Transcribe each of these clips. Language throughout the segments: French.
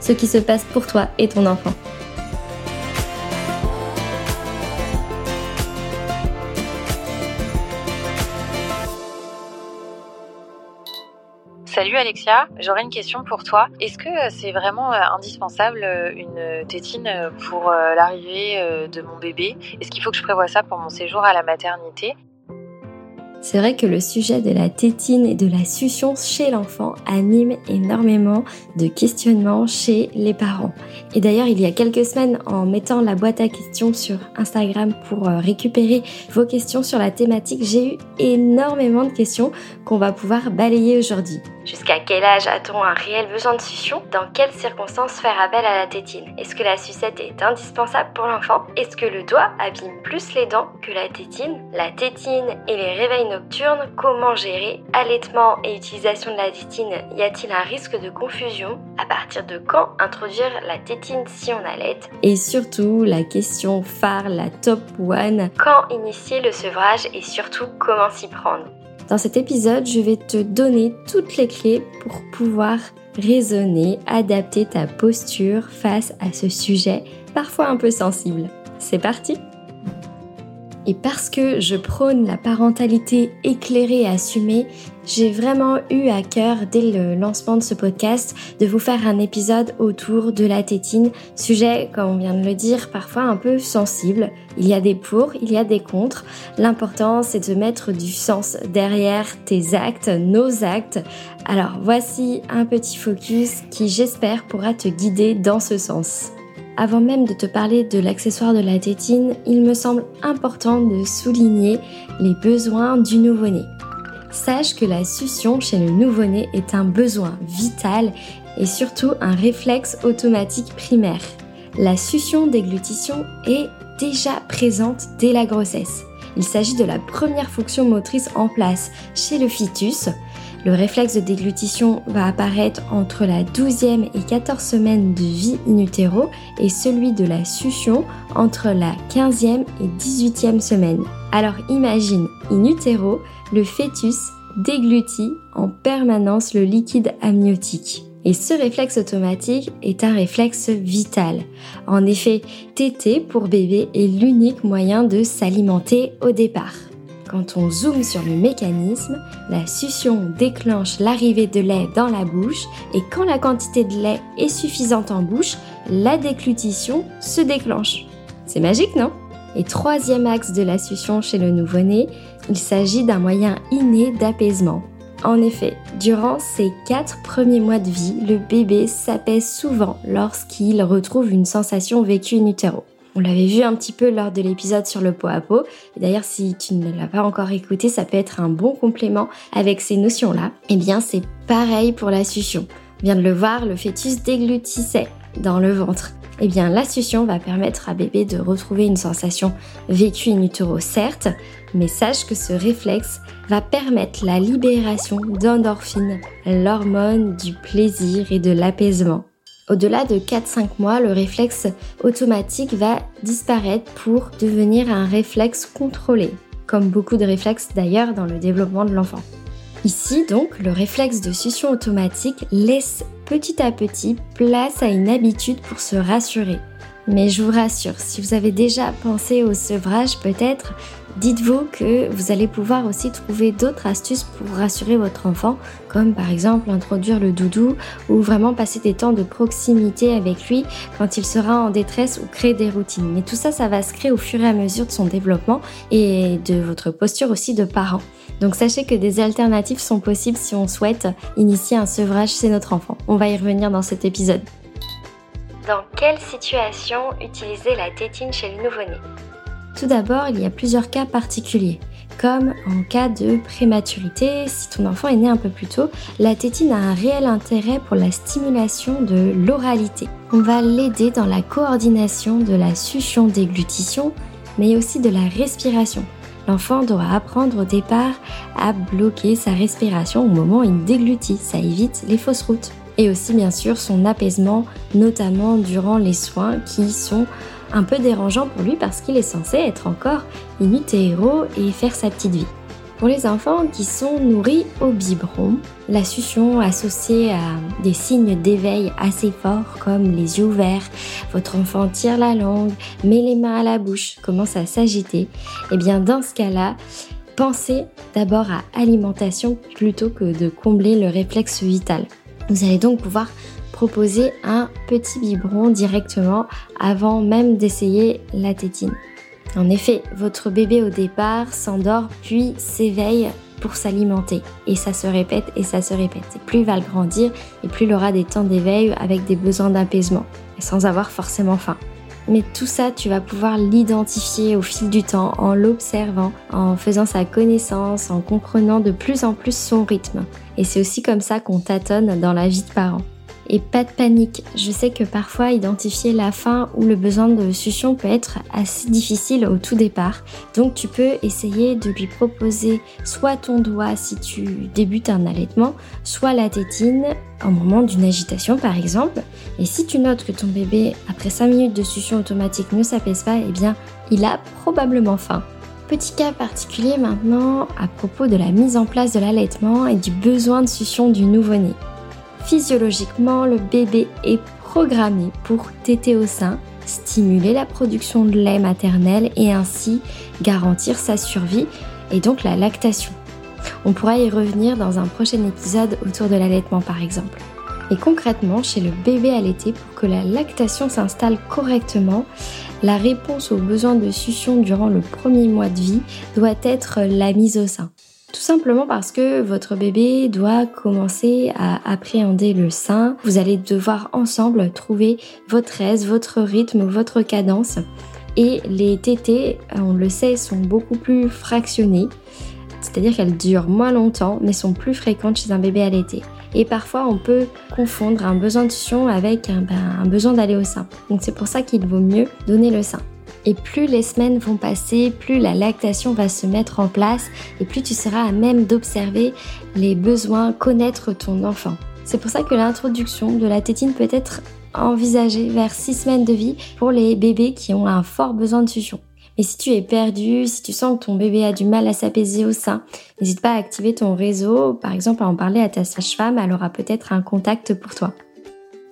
ce qui se passe pour toi et ton enfant. Salut Alexia, j'aurais une question pour toi. Est-ce que euh, c'est vraiment euh, indispensable euh, une tétine pour l'arrivée de mon bébé? Est-ce qu'il faut que je prévoie ça pour mon séjour à la maternité? C'est vrai que le sujet de la tétine et de la succion chez l'enfant anime énormément de questionnements chez les parents. Et d'ailleurs, il y a quelques semaines, en mettant la boîte à questions sur Instagram pour euh, récupérer vos questions sur la thématique, j'ai eu énormément de questions qu'on va pouvoir balayer aujourd'hui. Jusqu'à quel âge a-t-on un réel besoin de succion? Dans quelles circonstances faire appel à la tétine? Est-ce que la sucette est indispensable pour l'enfant? Est-ce que le doigt abîme plus les dents que la tétine? La tétine et les réveils nocturnes, comment gérer? Allaitement et utilisation de la tétine, y a-t-il un risque de confusion? À partir de quand introduire la tétine si on allait Et surtout, la question phare, la top one. Quand initier le sevrage et surtout comment s'y prendre? Dans cet épisode, je vais te donner toutes les clés pour pouvoir raisonner, adapter ta posture face à ce sujet parfois un peu sensible. C'est parti et parce que je prône la parentalité éclairée et assumée, j'ai vraiment eu à cœur, dès le lancement de ce podcast, de vous faire un épisode autour de la tétine, sujet, comme on vient de le dire, parfois un peu sensible. Il y a des pour, il y a des contre. L'important, c'est de mettre du sens derrière tes actes, nos actes. Alors voici un petit focus qui, j'espère, pourra te guider dans ce sens. Avant même de te parler de l'accessoire de la tétine, il me semble important de souligner les besoins du nouveau-né. Sache que la succion chez le nouveau-né est un besoin vital et surtout un réflexe automatique primaire. La succion déglutition est déjà présente dès la grossesse. Il s'agit de la première fonction motrice en place chez le fœtus le réflexe de déglutition va apparaître entre la 12e et 14 semaine de vie in utero et celui de la succion entre la 15e et 18e semaine. Alors imagine, in utero, le fœtus déglutit en permanence le liquide amniotique. Et ce réflexe automatique est un réflexe vital. En effet, téter pour bébé est l'unique moyen de s'alimenter au départ. Quand on zoome sur le mécanisme, la succion déclenche l'arrivée de lait dans la bouche et quand la quantité de lait est suffisante en bouche, la déglutition se déclenche. C'est magique, non? Et troisième axe de la succion chez le nouveau-né, il s'agit d'un moyen inné d'apaisement. En effet, durant ses quatre premiers mois de vie, le bébé s'apaise souvent lorsqu'il retrouve une sensation vécue in utero. On l'avait vu un petit peu lors de l'épisode sur le pot à pot. D'ailleurs, si tu ne l'as pas encore écouté, ça peut être un bon complément avec ces notions-là. Eh bien, c'est pareil pour la succion. On vient de le voir, le fœtus déglutissait dans le ventre. Eh bien, la succion va permettre à bébé de retrouver une sensation vécue in certes, mais sache que ce réflexe va permettre la libération d'endorphine, l'hormone du plaisir et de l'apaisement. Au-delà de 4-5 mois, le réflexe automatique va disparaître pour devenir un réflexe contrôlé, comme beaucoup de réflexes d'ailleurs dans le développement de l'enfant. Ici donc, le réflexe de succion automatique laisse petit à petit place à une habitude pour se rassurer. Mais je vous rassure, si vous avez déjà pensé au sevrage peut-être, dites-vous que vous allez pouvoir aussi trouver d'autres astuces pour rassurer votre enfant, comme par exemple introduire le doudou ou vraiment passer des temps de proximité avec lui quand il sera en détresse ou créer des routines. Mais tout ça, ça va se créer au fur et à mesure de son développement et de votre posture aussi de parent. Donc sachez que des alternatives sont possibles si on souhaite initier un sevrage chez notre enfant. On va y revenir dans cet épisode. Dans quelle situation utiliser la tétine chez le nouveau-né? Tout d'abord, il y a plusieurs cas particuliers. Comme en cas de prématurité, si ton enfant est né un peu plus tôt, la tétine a un réel intérêt pour la stimulation de l'oralité. On va l'aider dans la coordination de la succion-déglutition, mais aussi de la respiration. L'enfant doit apprendre au départ à bloquer sa respiration au moment où il déglutit, ça évite les fausses routes et aussi bien sûr son apaisement, notamment durant les soins qui sont un peu dérangeants pour lui parce qu'il est censé être encore in héros et faire sa petite vie. Pour les enfants qui sont nourris au biberon, la succion associée à des signes d'éveil assez forts comme les yeux ouverts, votre enfant tire la langue, met les mains à la bouche, commence à s'agiter, et eh bien dans ce cas-là, pensez d'abord à alimentation plutôt que de combler le réflexe vital. Vous allez donc pouvoir proposer un petit biberon directement avant même d'essayer la tétine. En effet, votre bébé au départ s'endort puis s'éveille pour s'alimenter. Et ça se répète et ça se répète. Plus il va le grandir et plus il aura des temps d'éveil avec des besoins d'apaisement sans avoir forcément faim. Mais tout ça, tu vas pouvoir l'identifier au fil du temps en l'observant, en faisant sa connaissance, en comprenant de plus en plus son rythme. Et c'est aussi comme ça qu'on tâtonne dans la vie de parent. Et pas de panique, je sais que parfois identifier la faim ou le besoin de succion peut être assez difficile au tout départ. Donc tu peux essayer de lui proposer soit ton doigt si tu débutes un allaitement, soit la tétine au moment d'une agitation par exemple. Et si tu notes que ton bébé, après 5 minutes de succion automatique, ne s'apaise pas, eh bien il a probablement faim. Petit cas particulier maintenant à propos de la mise en place de l'allaitement et du besoin de succion du nouveau-né. Physiologiquement, le bébé est programmé pour téter au sein, stimuler la production de lait maternel et ainsi garantir sa survie et donc la lactation. On pourra y revenir dans un prochain épisode autour de l'allaitement par exemple. Et concrètement, chez le bébé allaité, pour que la lactation s'installe correctement, la réponse aux besoins de succion durant le premier mois de vie doit être la mise au sein. Tout simplement parce que votre bébé doit commencer à appréhender le sein. Vous allez devoir ensemble trouver votre aise, votre rythme, votre cadence. Et les tétés, on le sait, sont beaucoup plus fractionnées. C'est-à-dire qu'elles durent moins longtemps, mais sont plus fréquentes chez un bébé allaité. Et parfois, on peut confondre un besoin de succion avec un, ben, un besoin d'aller au sein. Donc c'est pour ça qu'il vaut mieux donner le sein. Et plus les semaines vont passer, plus la lactation va se mettre en place et plus tu seras à même d'observer les besoins, connaître ton enfant. C'est pour ça que l'introduction de la tétine peut être envisagée vers 6 semaines de vie pour les bébés qui ont un fort besoin de succion. Mais si tu es perdu, si tu sens que ton bébé a du mal à s'apaiser au sein, n'hésite pas à activer ton réseau, par exemple à en parler à ta sage-femme, elle aura peut-être un contact pour toi.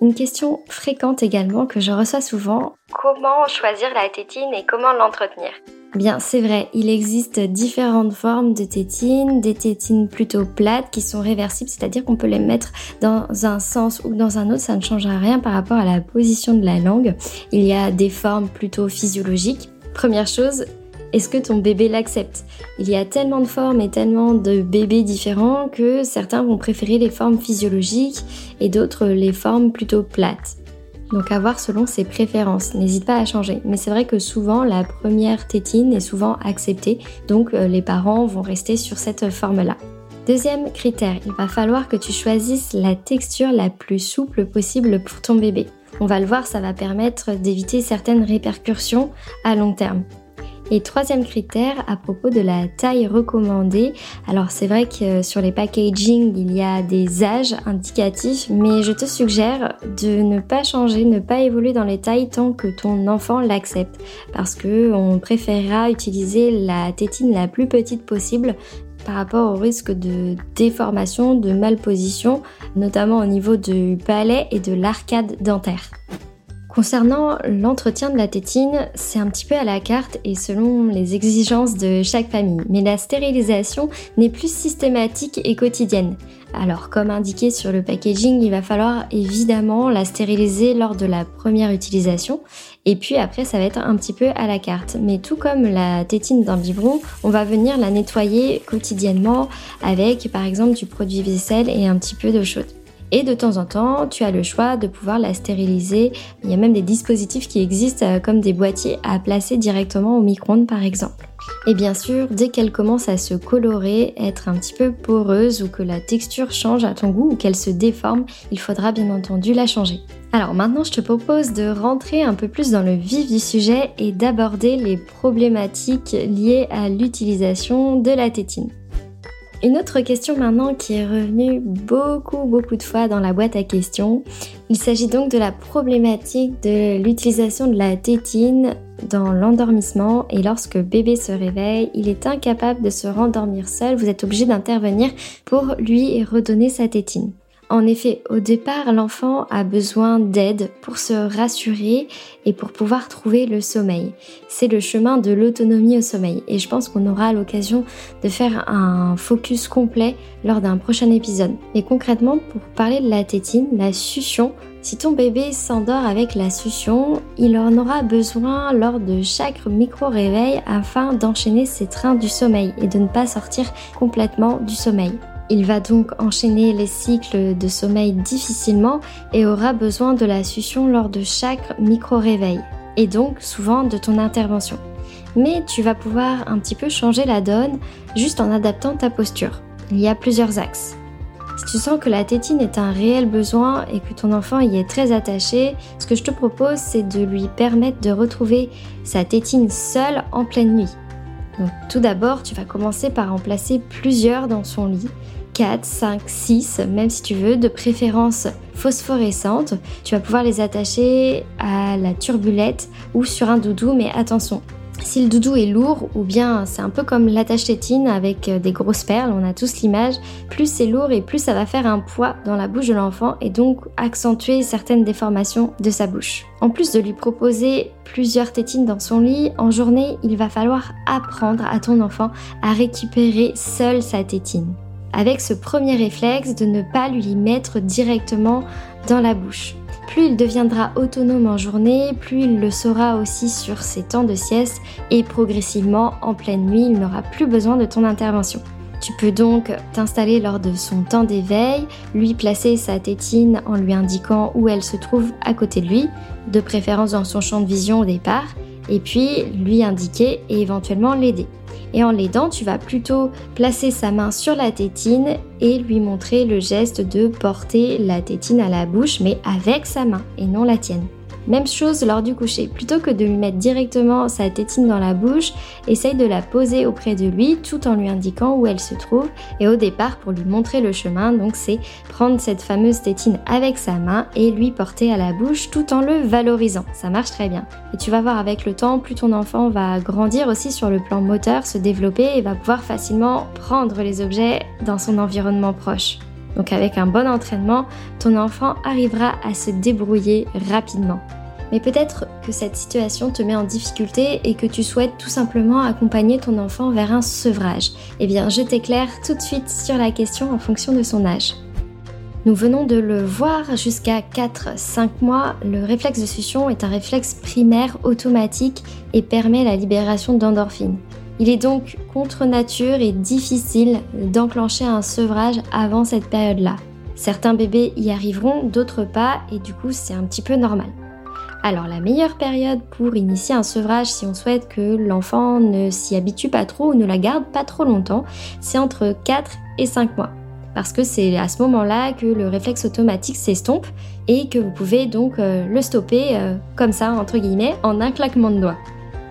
Une question fréquente également que je reçois souvent. Comment choisir la tétine et comment l'entretenir? Bien, c'est vrai, il existe différentes formes de tétines, des tétines plutôt plates qui sont réversibles, c'est-à-dire qu'on peut les mettre dans un sens ou dans un autre, ça ne changera rien par rapport à la position de la langue. Il y a des formes plutôt physiologiques. Première chose, est-ce que ton bébé l'accepte? Il y a tellement de formes et tellement de bébés différents que certains vont préférer les formes physiologiques et d'autres les formes plutôt plates. Donc à voir selon ses préférences, n'hésite pas à changer. Mais c'est vrai que souvent la première tétine est souvent acceptée, donc euh, les parents vont rester sur cette forme-là. Deuxième critère, il va falloir que tu choisisses la texture la plus souple possible pour ton bébé. On va le voir, ça va permettre d'éviter certaines répercussions à long terme. Et troisième critère à propos de la taille recommandée. Alors c'est vrai que sur les packaging, il y a des âges indicatifs, mais je te suggère de ne pas changer, ne pas évoluer dans les tailles tant que ton enfant l'accepte. Parce que on préférera utiliser la tétine la plus petite possible par rapport au risque de déformation, de malposition, notamment au niveau du palais et de l'arcade dentaire. Concernant l'entretien de la tétine, c'est un petit peu à la carte et selon les exigences de chaque famille, mais la stérilisation n'est plus systématique et quotidienne. Alors comme indiqué sur le packaging, il va falloir évidemment la stériliser lors de la première utilisation et puis après ça va être un petit peu à la carte. Mais tout comme la tétine d'un biberon, on va venir la nettoyer quotidiennement avec par exemple du produit vaisselle et un petit peu d'eau chaude. Et de temps en temps, tu as le choix de pouvoir la stériliser. Il y a même des dispositifs qui existent euh, comme des boîtiers à placer directement au micro-ondes par exemple. Et bien sûr, dès qu'elle commence à se colorer, être un petit peu poreuse ou que la texture change à ton goût ou qu'elle se déforme, il faudra bien entendu la changer. Alors maintenant, je te propose de rentrer un peu plus dans le vif du sujet et d'aborder les problématiques liées à l'utilisation de la tétine. Une autre question maintenant qui est revenue beaucoup beaucoup de fois dans la boîte à questions. Il s'agit donc de la problématique de l'utilisation de la tétine dans l'endormissement et lorsque bébé se réveille, il est incapable de se rendormir seul, vous êtes obligé d'intervenir pour lui redonner sa tétine. En effet, au départ, l'enfant a besoin d'aide pour se rassurer et pour pouvoir trouver le sommeil. C'est le chemin de l'autonomie au sommeil et je pense qu'on aura l'occasion de faire un focus complet lors d'un prochain épisode. Et concrètement, pour parler de la tétine, la succion, si ton bébé s'endort avec la succion, il en aura besoin lors de chaque micro-réveil afin d'enchaîner ses trains du sommeil et de ne pas sortir complètement du sommeil. Il va donc enchaîner les cycles de sommeil difficilement et aura besoin de la succion lors de chaque micro-réveil et donc souvent de ton intervention. Mais tu vas pouvoir un petit peu changer la donne juste en adaptant ta posture. Il y a plusieurs axes. Si tu sens que la tétine est un réel besoin et que ton enfant y est très attaché, ce que je te propose c'est de lui permettre de retrouver sa tétine seule en pleine nuit. Tout d'abord, tu vas commencer par en placer plusieurs dans son lit 4, 5, 6, même si tu veux, de préférence phosphorescentes. Tu vas pouvoir les attacher à la turbulette ou sur un doudou, mais attention, si le doudou est lourd ou bien c'est un peu comme l'attache tétine avec euh, des grosses perles, on a tous l'image, plus c'est lourd et plus ça va faire un poids dans la bouche de l'enfant et donc accentuer certaines déformations de sa bouche. En plus de lui proposer plusieurs tétines dans son lit, en journée, il va falloir apprendre à ton enfant à récupérer seul sa tétine avec ce premier réflexe de ne pas lui mettre directement dans la bouche. Plus il deviendra autonome en journée, plus il le saura aussi sur ses temps de sieste et progressivement en pleine nuit, il n'aura plus besoin de ton intervention. Tu peux donc t'installer lors de son temps d'éveil, lui placer sa tétine en lui indiquant où elle se trouve à côté de lui, de préférence dans son champ de vision au départ, et puis lui indiquer et éventuellement l'aider. Et en l'aidant, tu vas plutôt placer sa main sur la tétine et lui montrer le geste de porter la tétine à la bouche, mais avec sa main et non la tienne. Même chose lors du coucher. Plutôt que de lui mettre directement sa tétine dans la bouche, essaye de la poser auprès de lui tout en lui indiquant où elle se trouve. Et au départ, pour lui montrer le chemin, donc c'est prendre cette fameuse tétine avec sa main et lui porter à la bouche tout en le valorisant. Ça marche très bien. Et tu vas voir avec le temps, plus ton enfant va grandir aussi sur le plan moteur, se développer et va pouvoir facilement prendre les objets dans son environnement proche. Donc avec un bon entraînement, ton enfant arrivera à se débrouiller rapidement. Mais peut-être que cette situation te met en difficulté et que tu souhaites tout simplement accompagner ton enfant vers un sevrage. Eh bien, je t'éclaire tout de suite sur la question en fonction de son âge. Nous venons de le voir jusqu'à 4-5 mois, le réflexe de succion est un réflexe primaire automatique et permet la libération d'endorphines. Il est donc contre nature et difficile d'enclencher un sevrage avant cette période-là. Certains bébés y arriveront, d'autres pas, et du coup c'est un petit peu normal. Alors la meilleure période pour initier un sevrage si on souhaite que l'enfant ne s'y habitue pas trop ou ne la garde pas trop longtemps, c'est entre 4 et 5 mois. Parce que c'est à ce moment-là que le réflexe automatique s'estompe et que vous pouvez donc euh, le stopper euh, comme ça, entre guillemets, en un claquement de doigts.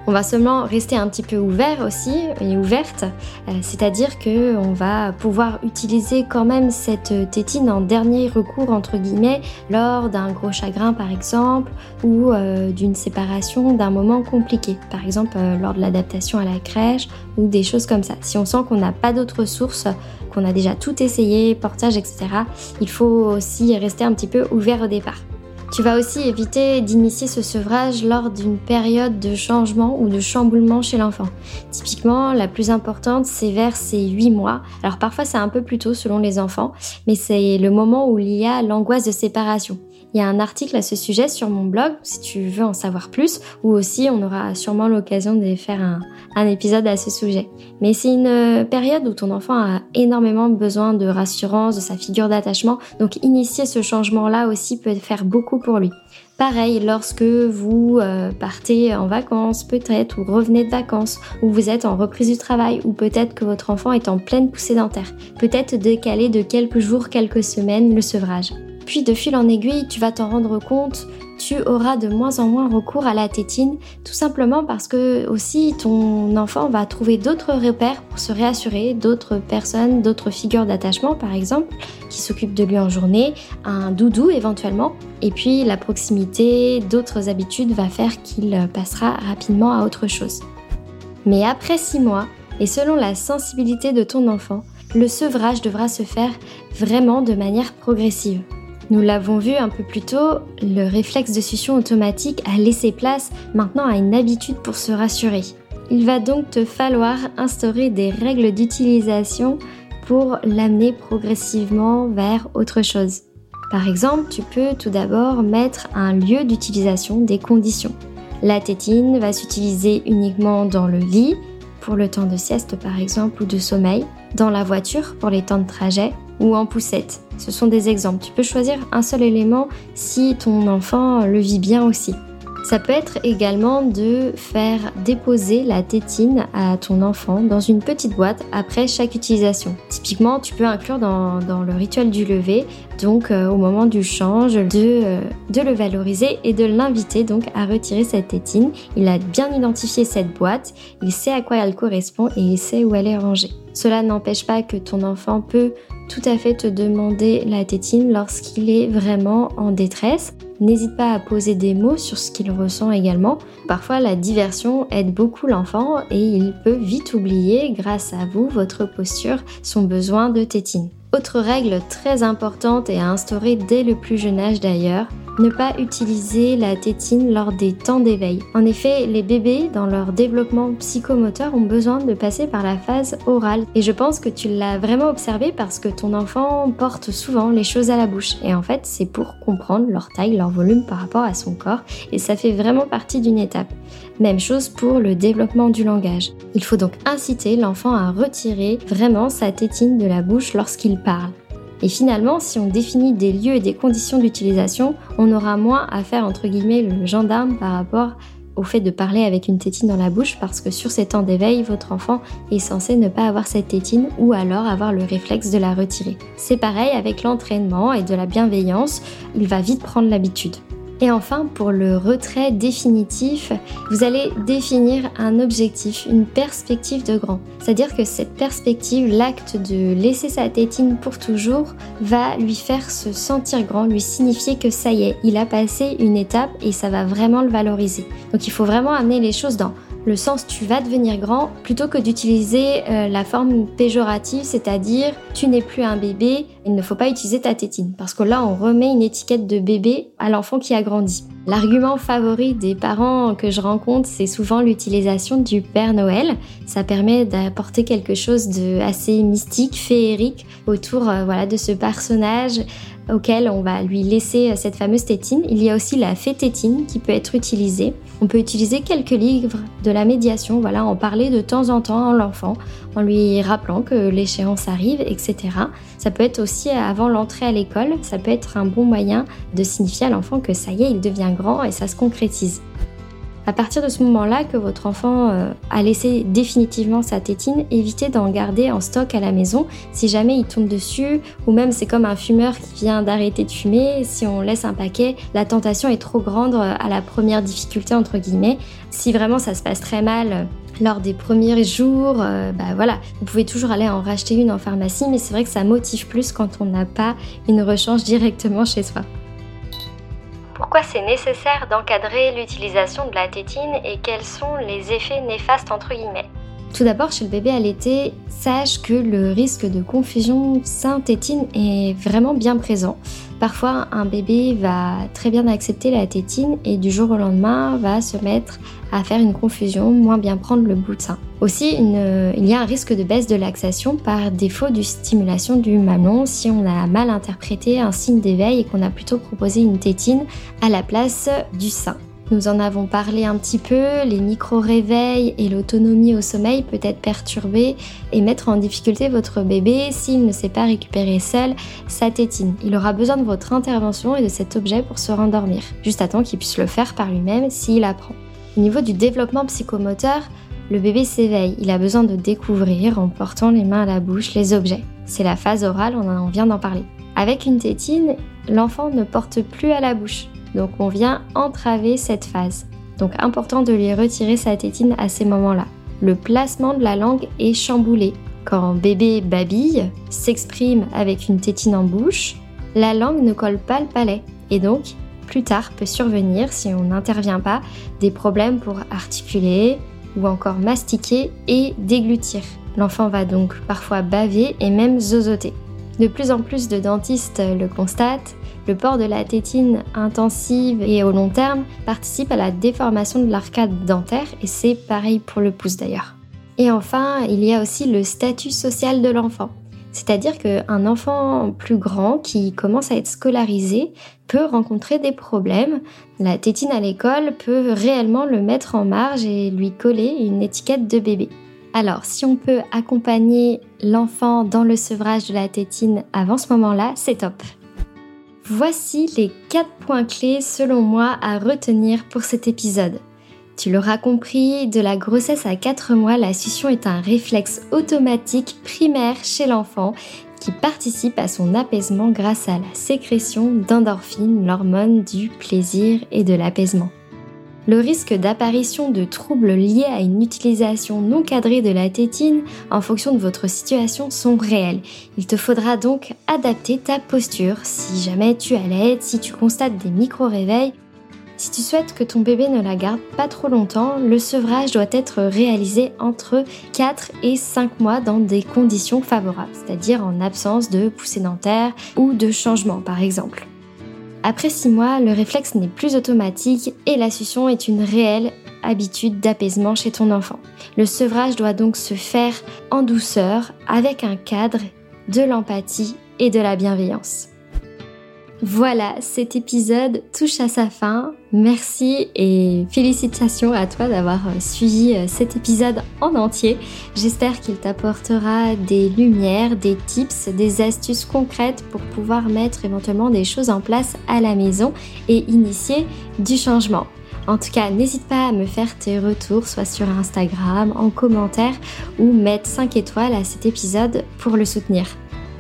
On va seulement rester un petit peu ouvert aussi et ouverte, euh, c'est-à-dire que on va pouvoir utiliser quand même cette tétine en dernier recours entre guillemets lors d'un gros chagrin par exemple ou euh, d'une séparation d'un moment compliqué, par exemple euh, lors de l'adaptation à la crèche ou des choses comme ça. Si on sent qu'on n'a pas d'autres sources, qu'on a déjà tout essayé, portage, etc., il faut aussi rester un petit peu ouvert au départ. Tu vas aussi éviter d'initier ce sevrage lors d'une période de changement ou de chamboulement chez l'enfant. Typiquement, la plus importante, c'est vers ses 8 mois. Alors parfois, c'est un peu plus tôt selon les enfants, mais c'est le moment où il y a l'angoisse de séparation. Il y a un article à ce sujet sur mon blog si tu veux en savoir plus, ou aussi on aura sûrement l'occasion de faire un, épisode à ce sujet. Mais c'est une période où ton enfant a énormément besoin de rassurance, de sa figure d'attachement, donc initier ce changement-là aussi peut faire beaucoup pour lui. Pareil, lorsque vous euh, partez en vacances peut-être, ou revenez de vacances, ou vous êtes en reprise du travail, ou peut-être que votre enfant est en pleine poussée dentaire. Peut-être décaler de quelques jours, quelques semaines le sevrage. Puis de fil en aiguille, tu vas t'en rendre compte, tu auras de moins en moins recours à la tétine, tout simplement parce que aussi ton enfant va trouver d'autres repères pour se réassurer, d'autres personnes, d'autres figures d'attachement par exemple, qui s'occupent de lui en journée, un doudou éventuellement, et puis la proximité, d'autres habitudes va faire qu'il passera rapidement à autre chose. Mais après six mois, et selon la sensibilité de ton enfant, le sevrage devra se faire vraiment de manière progressive. Nous l'avons vu un peu plus tôt, le réflexe de succion automatique a laissé place maintenant à une habitude pour se rassurer. Il va donc te falloir instaurer des règles d'utilisation pour l'amener progressivement vers autre chose. Par exemple, tu peux tout d'abord mettre un lieu d'utilisation des conditions. La tétine va s'utiliser uniquement dans le lit, pour le temps de sieste par exemple ou de sommeil, dans la voiture pour les temps de trajet ou en poussette. Ce sont des exemples. Tu peux choisir un seul élément si ton enfant le vit bien aussi. Ça peut être également de faire déposer la tétine à ton enfant dans une petite boîte après chaque utilisation. Typiquement, tu peux inclure dans, le rituel du lever, donc euh, au moment du change, de, euh, de le valoriser et de l'inviter donc à retirer cette tétine. Il a bien identifié cette boîte, il sait à quoi elle correspond et il sait où elle est rangée. Cela n'empêche pas que ton enfant peut tout à fait te demander la tétine lorsqu'il est vraiment en détresse. N'hésite pas à poser des mots sur ce qu'il ressent également. Parfois, la diversion aide beaucoup l'enfant et il peut vite oublier, grâce à vous, votre posture, son besoin de tétine. Autre règle très importante et à instaurer dès le plus jeune âge d'ailleurs, ne pas utiliser la tétine lors des temps d'éveil. En effet, les bébés, dans leur développement psychomoteur, ont besoin de passer par la phase orale. Et je pense que tu l'as vraiment observé parce que ton enfant porte souvent les choses à la bouche. Et en fait, c'est pour comprendre leur taille, leur volume par rapport à son corps. Et ça fait vraiment partie d'une étape. Même chose pour le développement du langage. Il faut donc inciter l'enfant à retirer vraiment sa tétine de la bouche lorsqu'il parle. Et finalement, si on définit des lieux et des conditions d'utilisation, on aura moins à faire entre guillemets le gendarme par rapport au fait de parler avec une tétine dans la bouche parce que sur ces temps d'éveil, votre enfant est censé ne pas avoir cette tétine ou alors avoir le réflexe de la retirer. C'est pareil avec l'entraînement et de la bienveillance, il va vite prendre l'habitude. Et enfin, pour le retrait définitif, vous allez définir un objectif, une perspective de grand. C'est-à-dire que cette perspective, l'acte de laisser sa tétine pour toujours, va lui faire se sentir grand, lui signifier que ça y est, il a passé une étape et ça va vraiment le valoriser. Donc il faut vraiment amener les choses dans le sens tu vas devenir grand plutôt que d'utiliser euh, la forme péjorative, c'est-à-dire tu n'es plus un bébé, il ne faut pas utiliser ta tétine. Parce que là, on remet une étiquette de bébé à l'enfant qui a grandi. L'argument favori des parents que je rencontre, c'est souvent l'utilisation du Père Noël. Ça permet d'apporter quelque chose de assez mystique, féerique autour euh, voilà, de ce personnage auquel on va lui laisser euh, cette fameuse tétine. Il y a aussi la fée tétine qui peut être utilisée. On peut utiliser quelques livres de la médiation, voilà, en parler de temps en temps à l'enfant, en lui rappelant que l'échéance arrive, etc. Ça peut être aussi avant l'entrée à l'école, ça peut être un bon moyen de signifier à l'enfant que ça y est, il devient grand et ça se concrétise. À partir de ce moment-là que votre enfant euh, a laissé définitivement sa tétine, évitez d'en garder en stock à la maison si jamais il tombe dessus ou même c'est comme un fumeur qui vient d'arrêter de fumer, si on laisse un paquet, la tentation est trop grande euh, à la première difficulté entre guillemets. Si vraiment ça se passe très mal, lors des premiers jours, euh, bah voilà, vous pouvez toujours aller en racheter une en pharmacie, mais c'est vrai que ça motive plus quand on n'a pas une rechange directement chez soi. C'est nécessaire d'encadrer l'utilisation de la tétine et quels sont les effets néfastes entre guillemets tout d'abord, chez le bébé allaité, sache que le risque de confusion sein-tétine est vraiment bien présent. Parfois, un bébé va très bien accepter la tétine et du jour au lendemain va se mettre à faire une confusion, moins bien prendre le bout de sein. Aussi, il y a un risque de baisse de laxation par défaut de stimulation du mamelon si on a mal interprété un signe d'éveil et qu'on a plutôt proposé une tétine à la place du sein. Nous en avons parlé un petit peu, les micro-réveils et l'autonomie au sommeil peut être perturbée et mettre en difficulté votre bébé s'il ne sait pas récupérer seul sa tétine. Il aura besoin de votre intervention et de cet objet pour se rendormir, juste à temps qu'il puisse le faire par lui-même s'il apprend. Au niveau du développement psychomoteur, le bébé s'éveille, il a besoin de découvrir en portant les mains à la bouche les objets. C'est la phase orale, on en vient d'en parler. Avec une tétine, l'enfant ne porte plus à la bouche. Donc on vient entraver cette phase. Donc important de lui retirer sa tétine à ces moments-là. Le placement de la langue est chamboulé. Quand bébé babille, s'exprime avec une tétine en bouche, la langue ne colle pas le palais. Et donc, plus tard peut survenir, si on n'intervient pas, des problèmes pour articuler ou encore mastiquer et déglutir. L'enfant va donc parfois baver et même zozoter. De plus en plus de dentistes le constatent, le port de la tétine intensive et au long terme participe à la déformation de l'arcade dentaire et c'est pareil pour le pouce d'ailleurs. Et enfin, il y a aussi le statut social de l'enfant. C'est-à-dire qu'un enfant plus grand qui commence à être scolarisé peut rencontrer des problèmes. La tétine à l'école peut réellement le mettre en marge et lui coller une étiquette de bébé. Alors, si on peut accompagner l'enfant dans le sevrage de la tétine avant ce moment-là, c'est top. Voici les 4 points clés selon moi à retenir pour cet épisode. Tu l'auras compris, de la grossesse à 4 mois, la succion est un réflexe automatique primaire chez l'enfant qui participe à son apaisement grâce à la sécrétion d'endorphines, l'hormone du plaisir et de l'apaisement le risque d'apparition de troubles liés à une utilisation non cadrée de la tétine en fonction de votre situation sont réels. Il te faudra donc adapter ta posture si jamais tu allaites, si tu constates des micro-réveils. Si tu souhaites que ton bébé ne la garde pas trop longtemps, le sevrage doit être réalisé entre 4 et 5 mois dans des conditions favorables, c'est-à-dire en absence de poussée dentaire ou de changement par exemple. Après 6 mois, le réflexe n'est plus automatique et la succion est une réelle habitude d'apaisement chez ton enfant. Le sevrage doit donc se faire en douceur, avec un cadre, de l'empathie et de la bienveillance. Voilà, cet épisode touche à sa fin. Merci et félicitations à toi d'avoir euh, suivi euh, cet épisode en entier. J'espère qu'il t'apportera des lumières, des tips, des astuces concrètes pour pouvoir mettre éventuellement des choses en place à la maison et initier du changement. En tout cas, n'hésite pas à me faire tes retours, soit sur Instagram, en commentaire, ou mettre 5 étoiles à cet épisode pour le soutenir.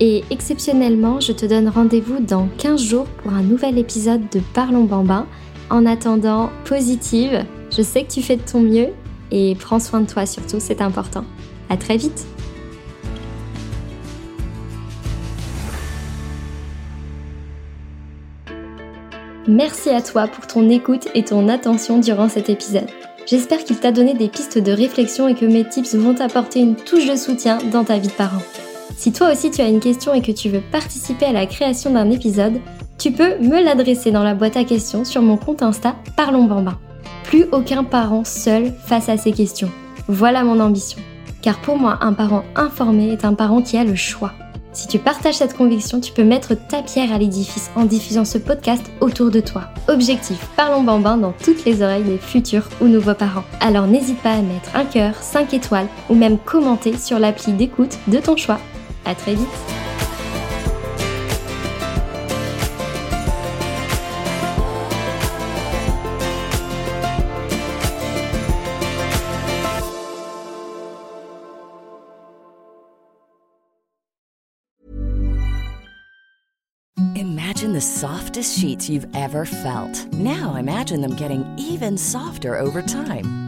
Et exceptionnellement, je te donne rendez-vous dans 15 jours pour un nouvel épisode de Parlons Bambin. En attendant, positive, je sais que tu fais de ton mieux et prends soin de toi surtout, c'est important. À très vite! Merci à toi pour ton écoute et ton attention durant cet épisode. J'espère qu'il t'a donné des pistes de réflexion et que mes tips vont t'apporter une touche de soutien dans ta vie de parent. Si toi aussi tu as une question et que tu veux participer à la création d'un épisode, tu peux me l'adresser dans la boîte à questions sur mon compte Insta Parlons Bambin. Plus aucun parent seul face à ces questions. Voilà mon ambition. Car pour moi, un parent informé est un parent qui a le choix. Si tu partages cette conviction, tu peux mettre ta pierre à l'édifice en diffusant ce podcast autour de toi. Objectif, parlons bambin dans toutes les oreilles des futurs ou nouveaux parents. Alors n'hésite pas à mettre un cœur, 5 étoiles ou même commenter sur l'appli d'écoute de ton choix. À très vite. Imagine the softest sheets you've ever felt. Now imagine them getting even softer over time.